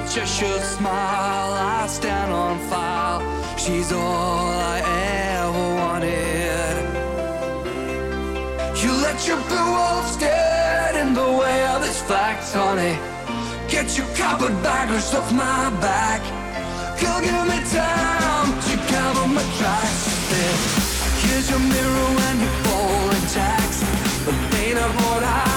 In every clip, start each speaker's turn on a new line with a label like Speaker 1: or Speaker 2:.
Speaker 1: Her Cheshire smile, I stand on file. She's all I ever wanted. You let your blue wolves stand in the way of this fact, honey. Get your carpetbaggers off my back. Girl, give me time to cover my tracks. Here's your mirror when you fall in tax. The pain of what I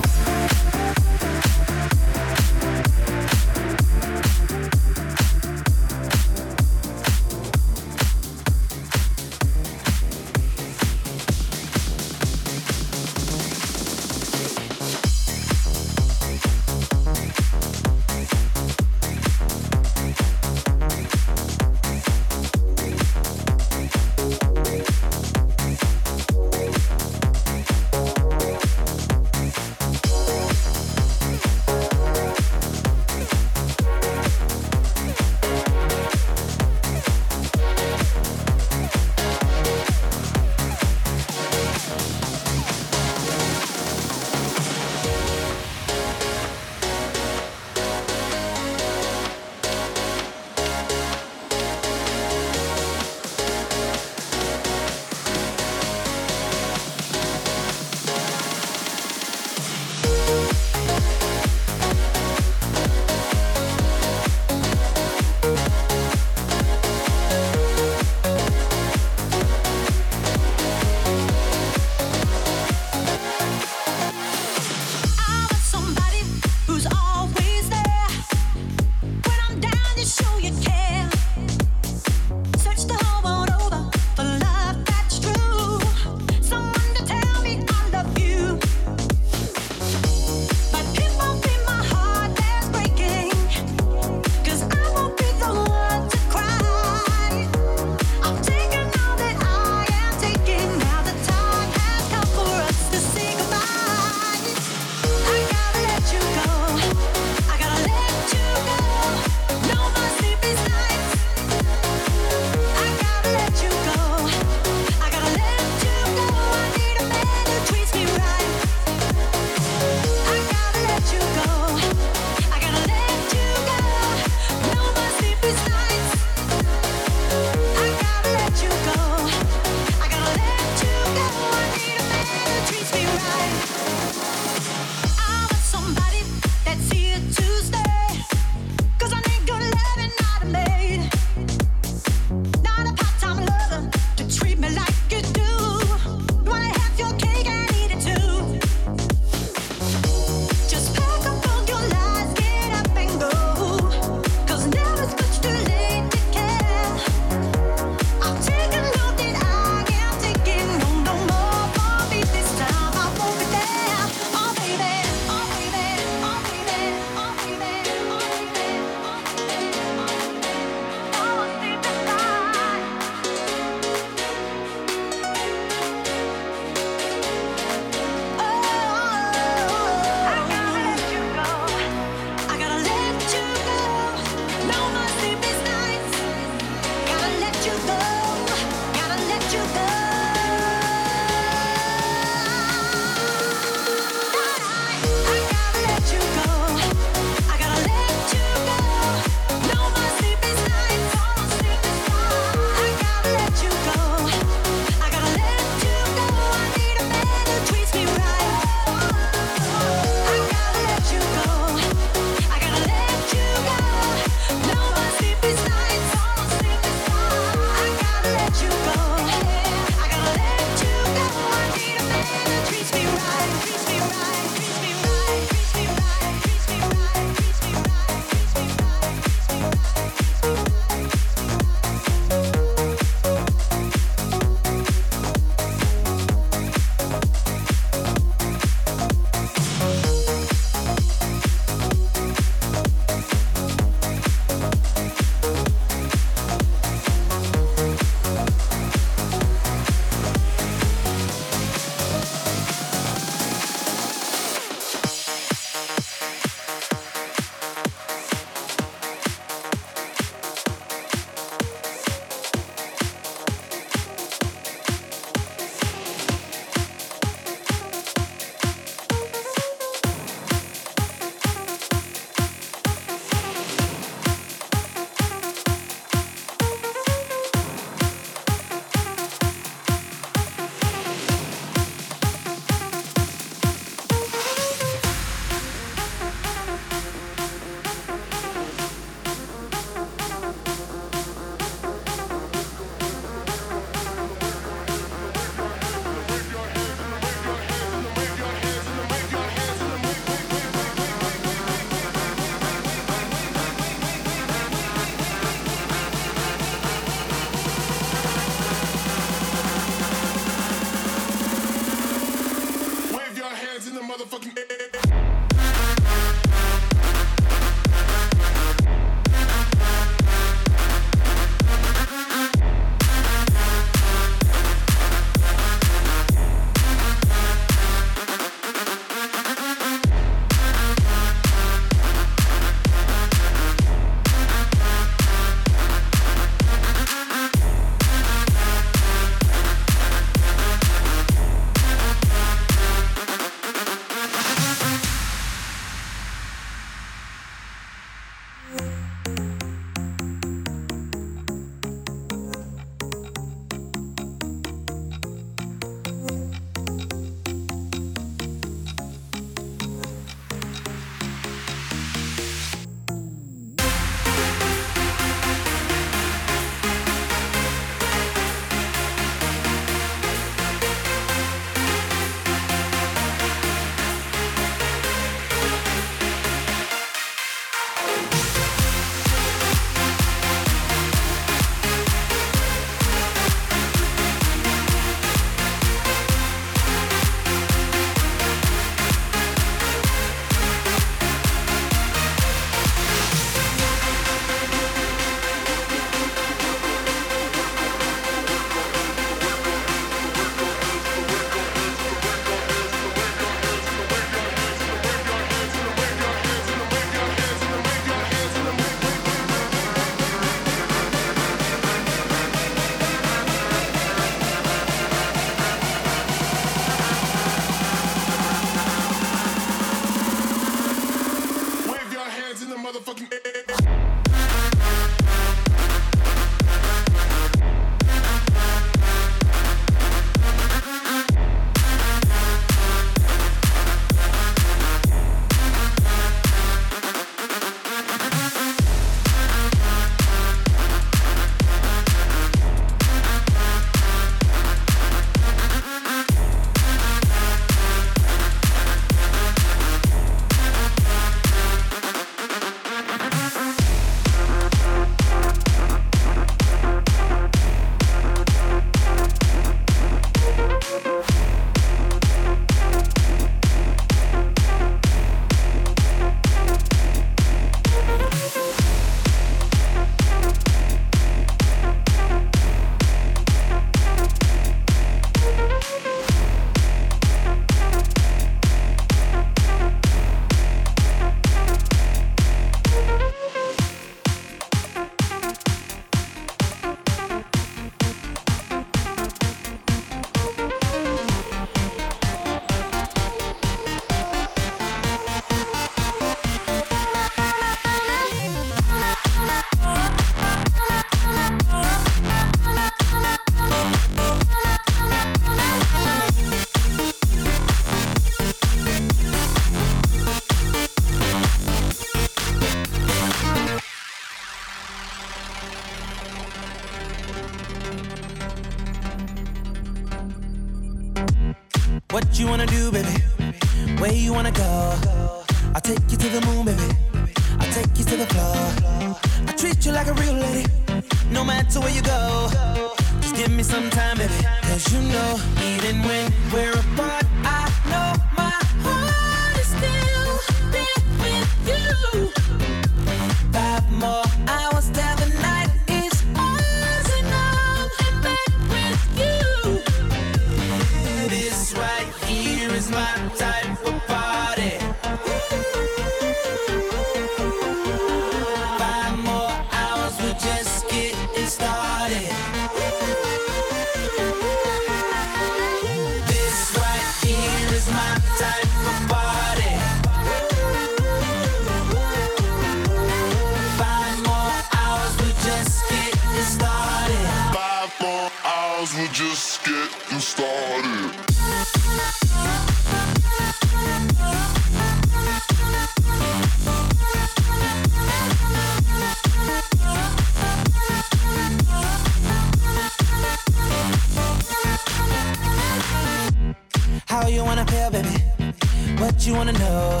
Speaker 1: you wanna know.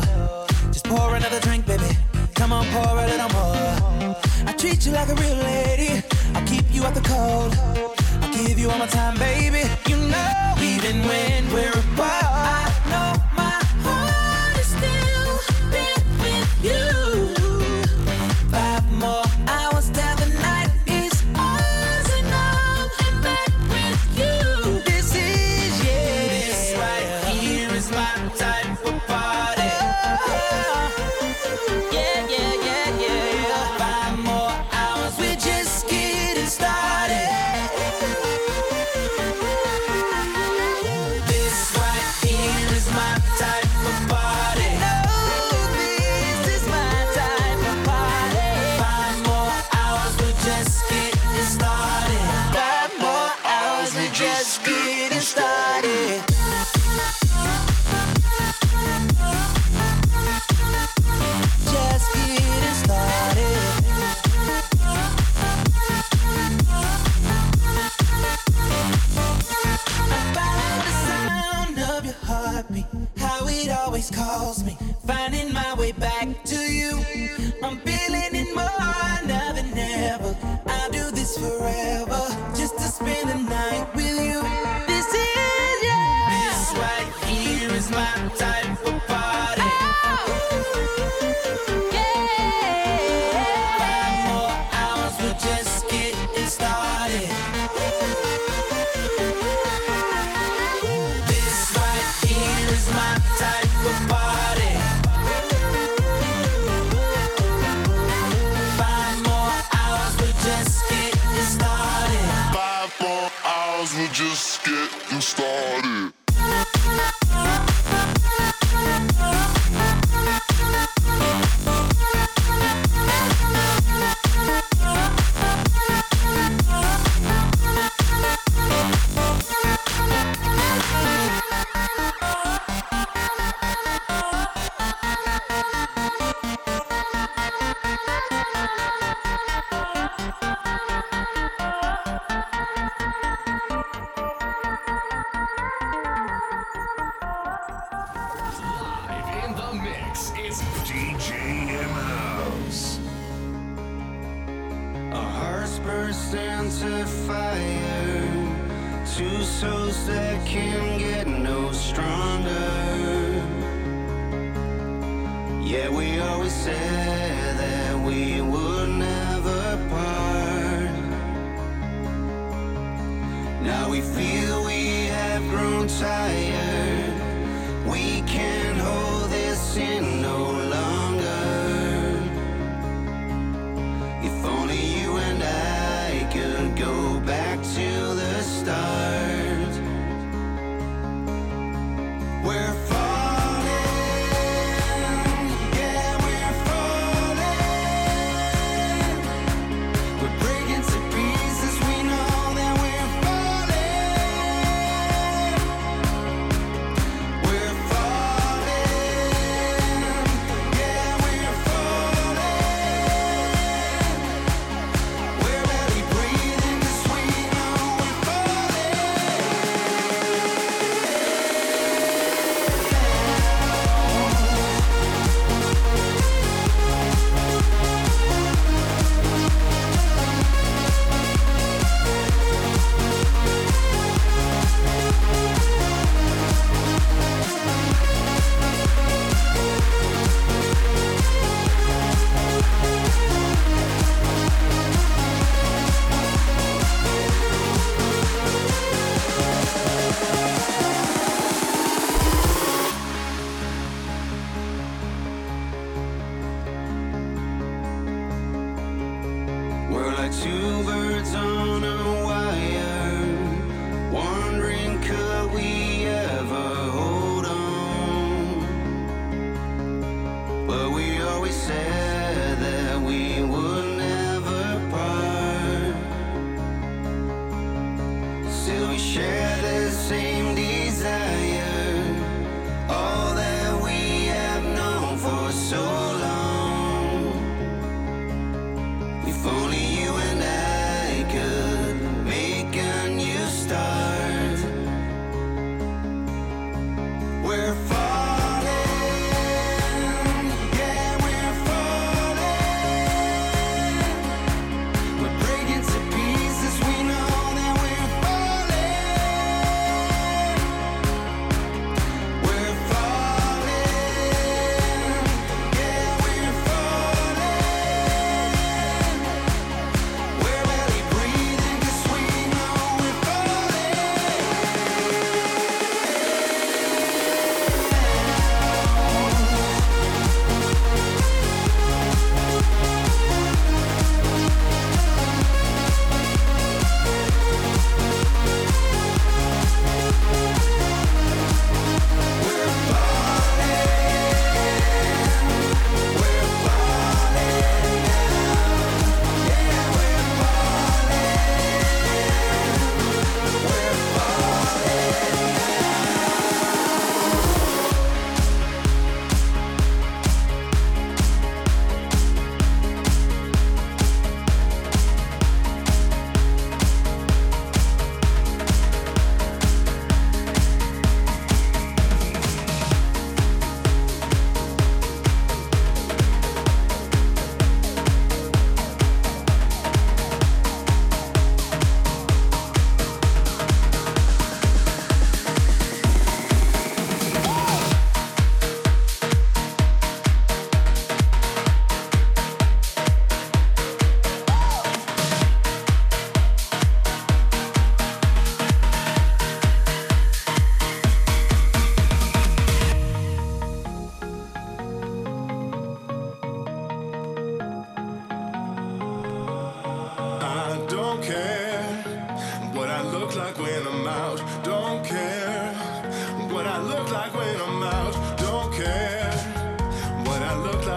Speaker 1: Just pour another drink, baby. Come on, pour a little more. I treat you
Speaker 2: like a real lady. I
Speaker 3: keep
Speaker 4: you
Speaker 3: out the cold. I give you all my time, baby. You know, even when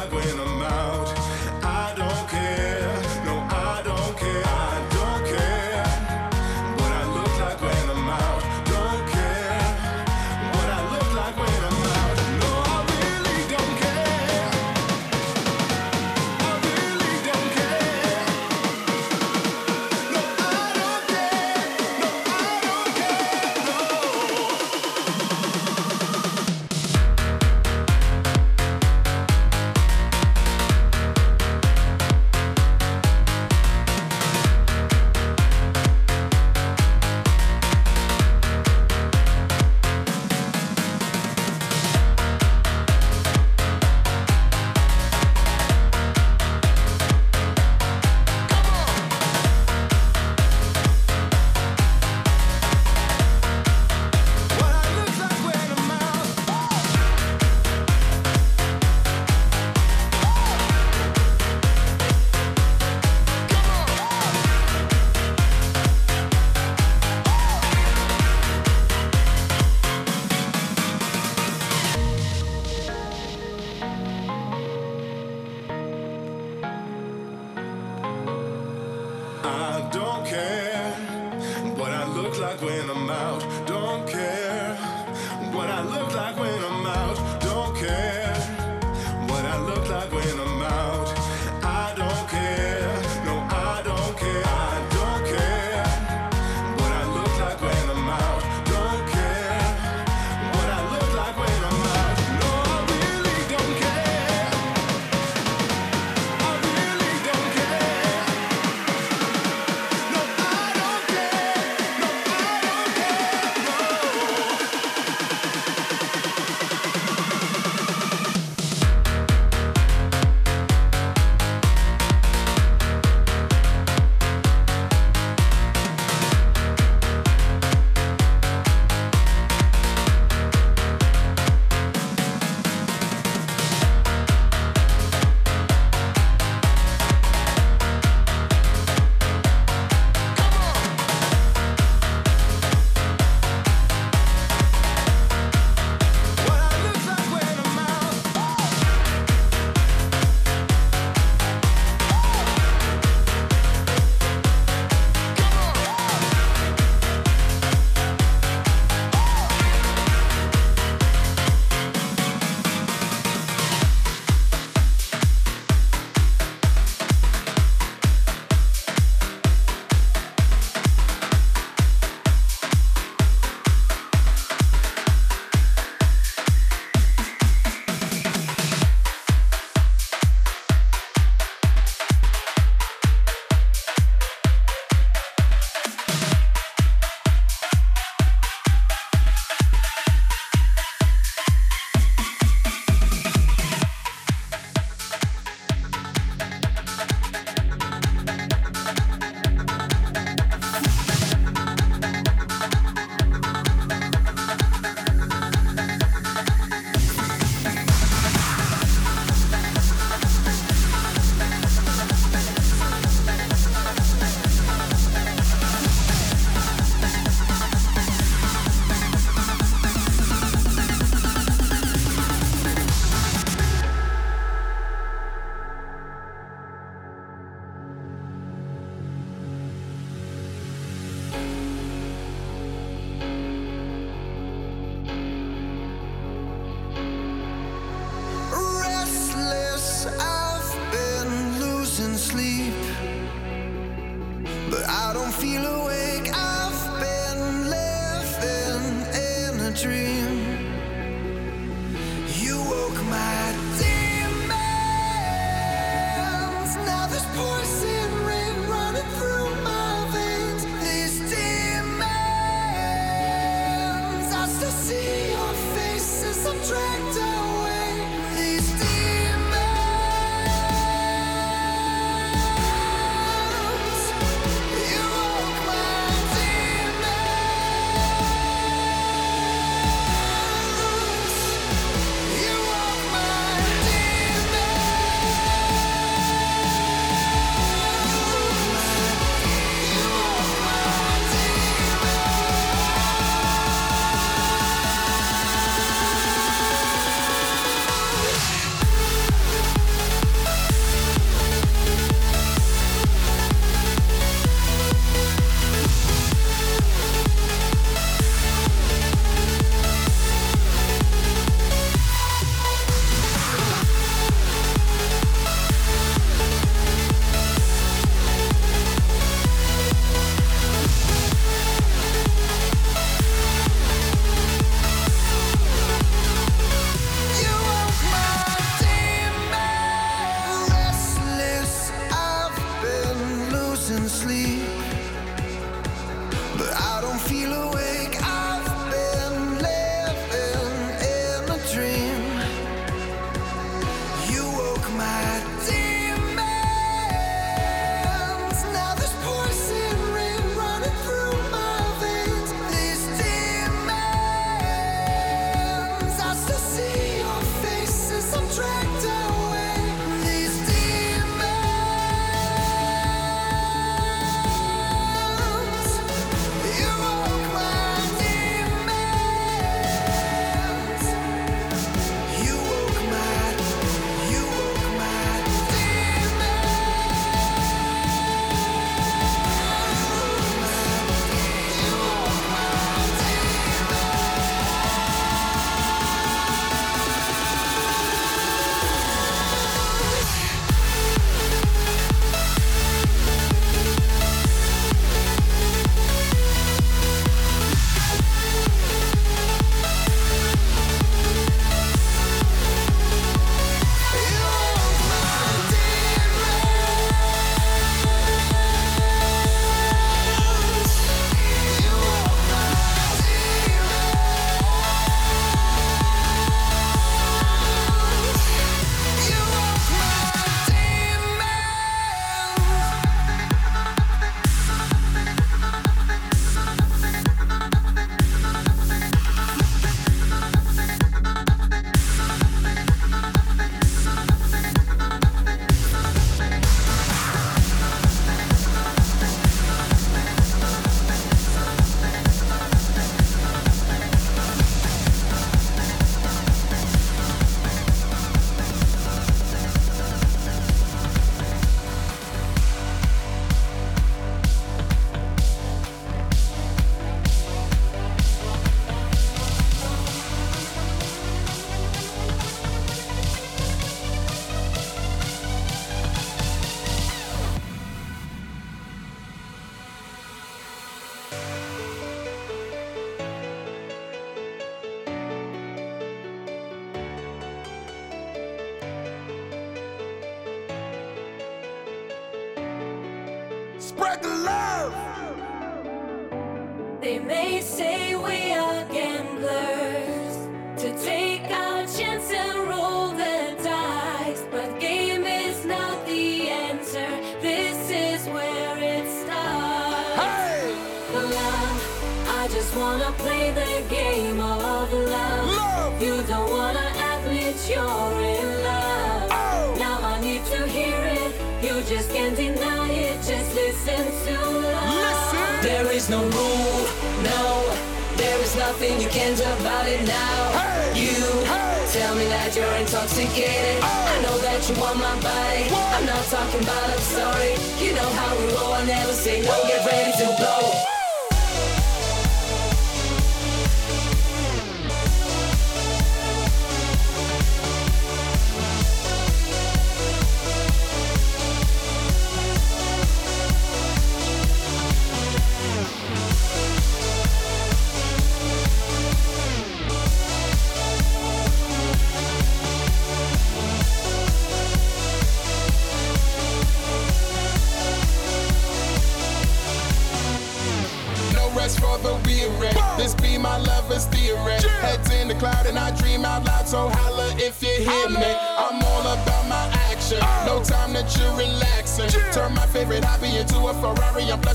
Speaker 3: driveway.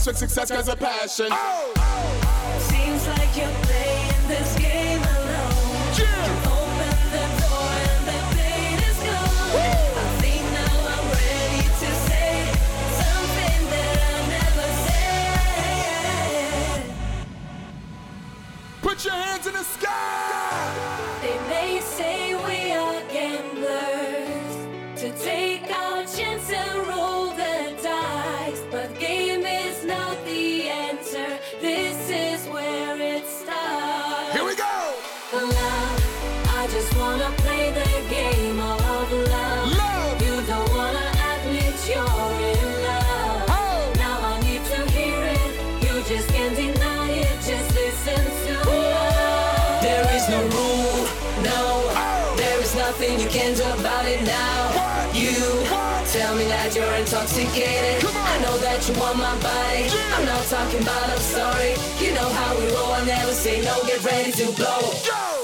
Speaker 3: success with success as a passion. Oh, oh.
Speaker 4: Seems like you're playing this game alone. Yeah. You open the door and the pain is gone. Woo. I think now I'm ready to say something that I never said.
Speaker 3: Put your hands in the sky.
Speaker 4: They may say. now.
Speaker 3: What?
Speaker 1: You
Speaker 3: what?
Speaker 1: tell me that you're intoxicated. I know that you want my body.
Speaker 3: Yeah.
Speaker 1: I'm not talking about I'm sorry. You know how we roll. I never say no. Get ready to blow.
Speaker 3: Go!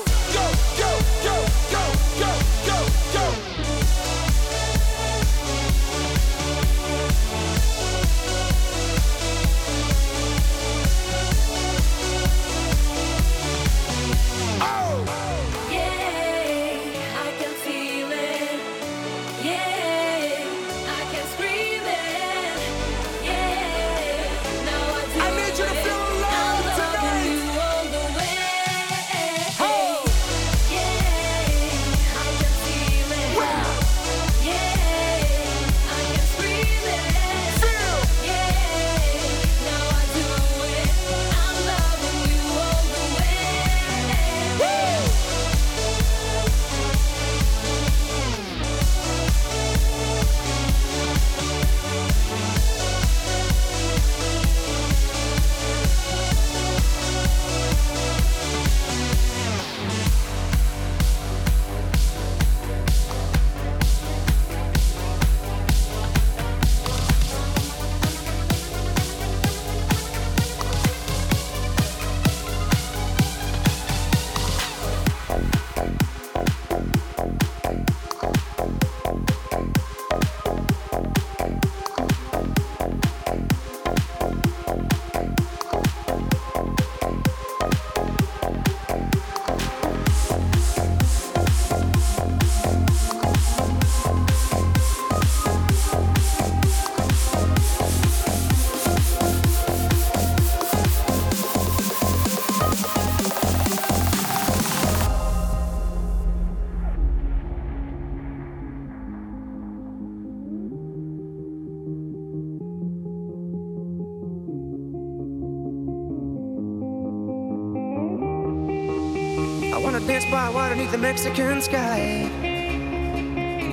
Speaker 5: wanna dance by water neath the Mexican sky.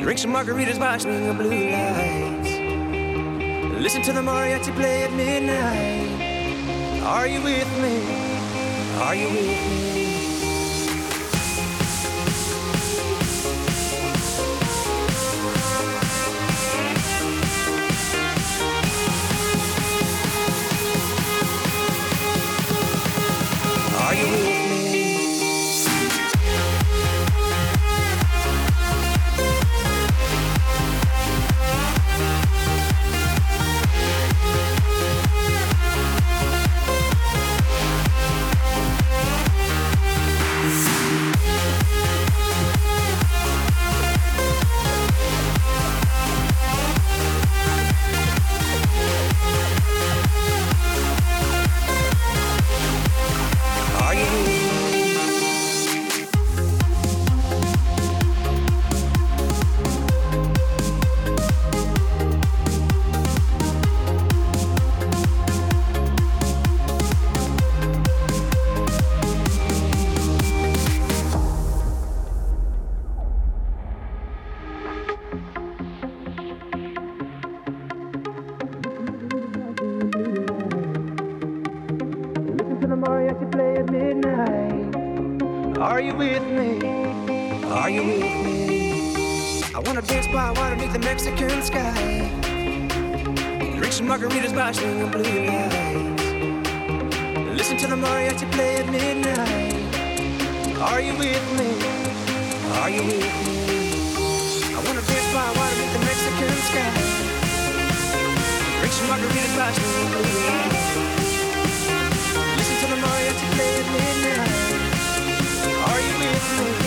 Speaker 5: Drink some margaritas by the blue lights. Listen to the mariachi play at midnight. Are you with me? Are you with me? I wanna dance by water beneath the Mexican sky. Drink some margarita by Listen to the mariachi play at midnight. Are you with me?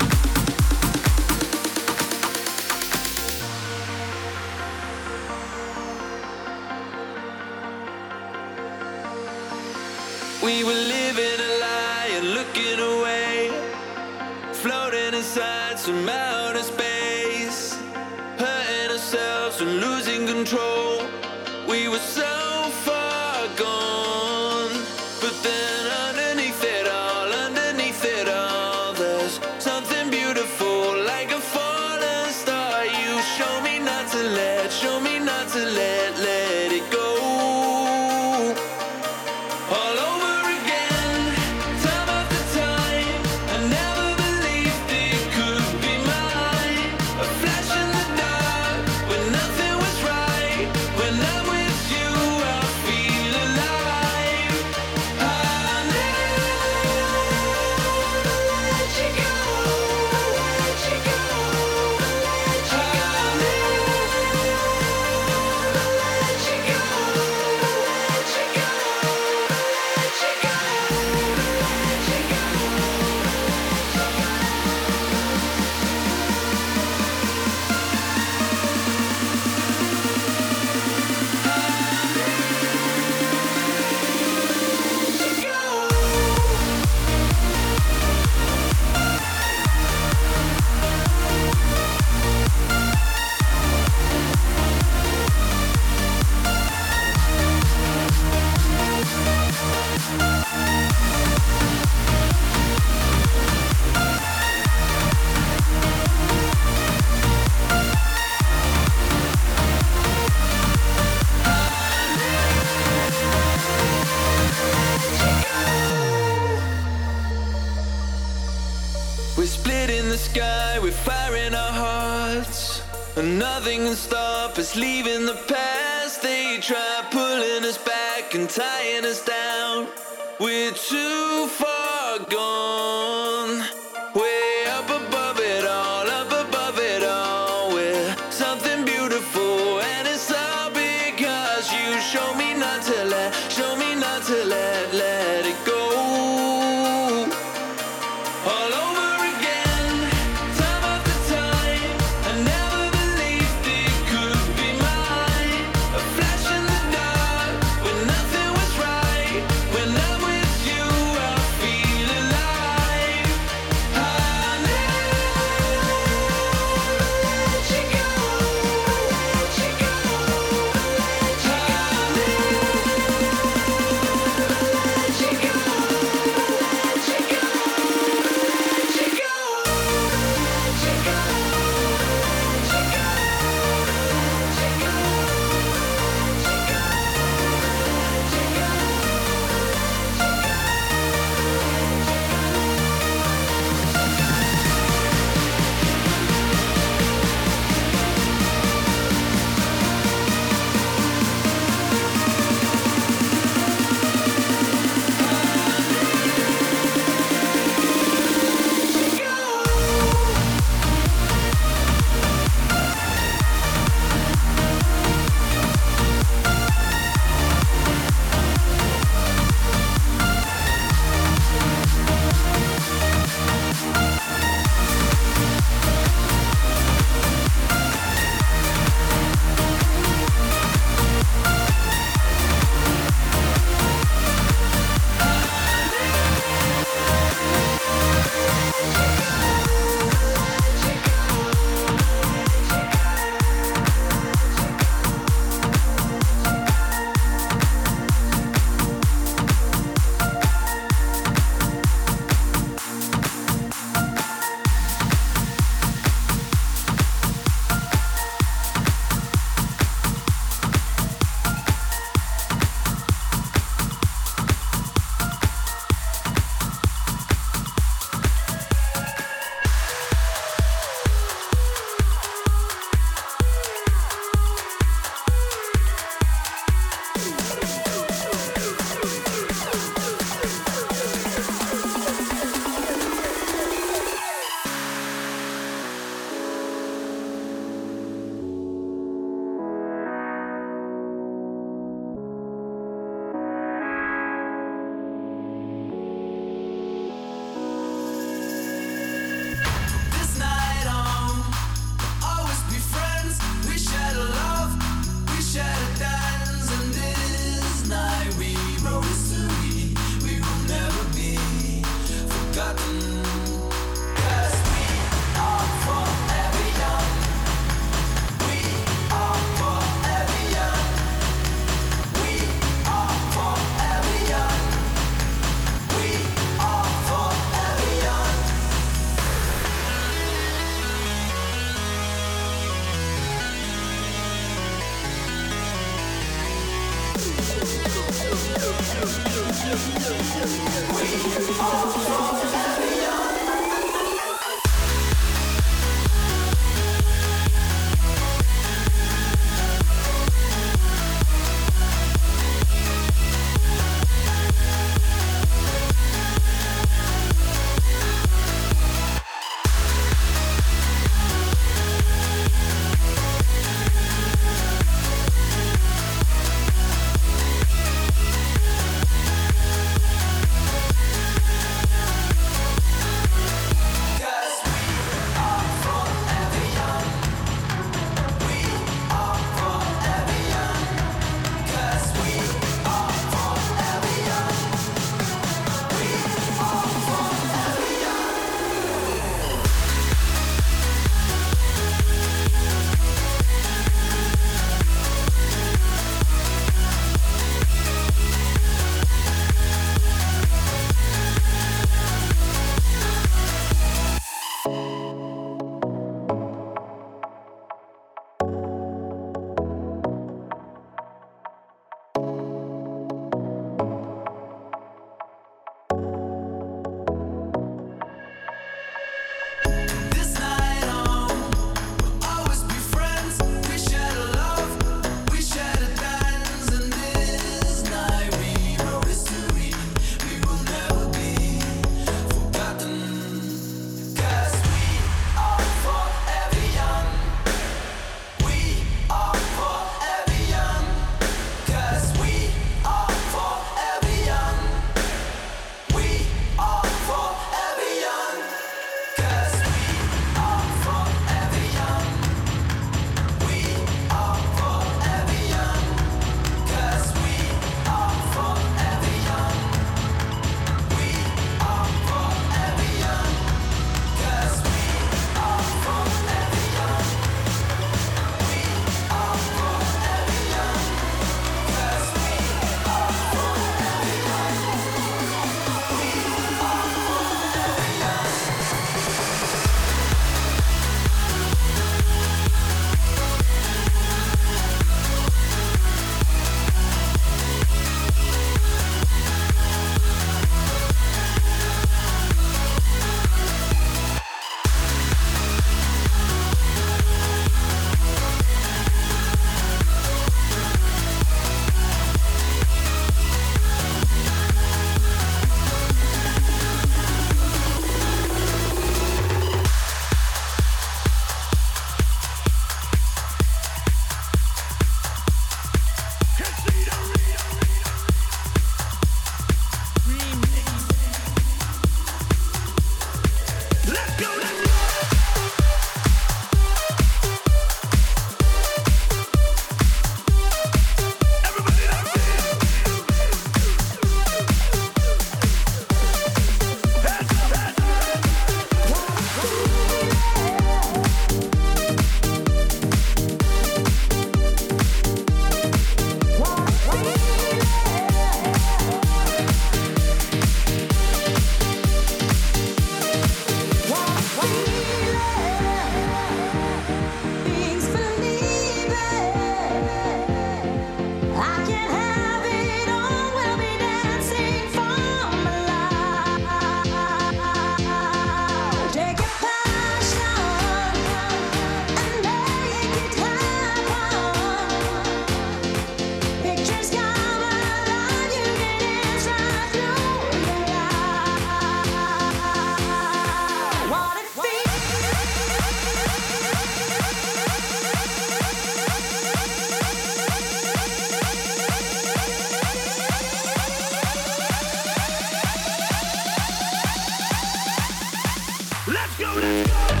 Speaker 6: Everybody now dance.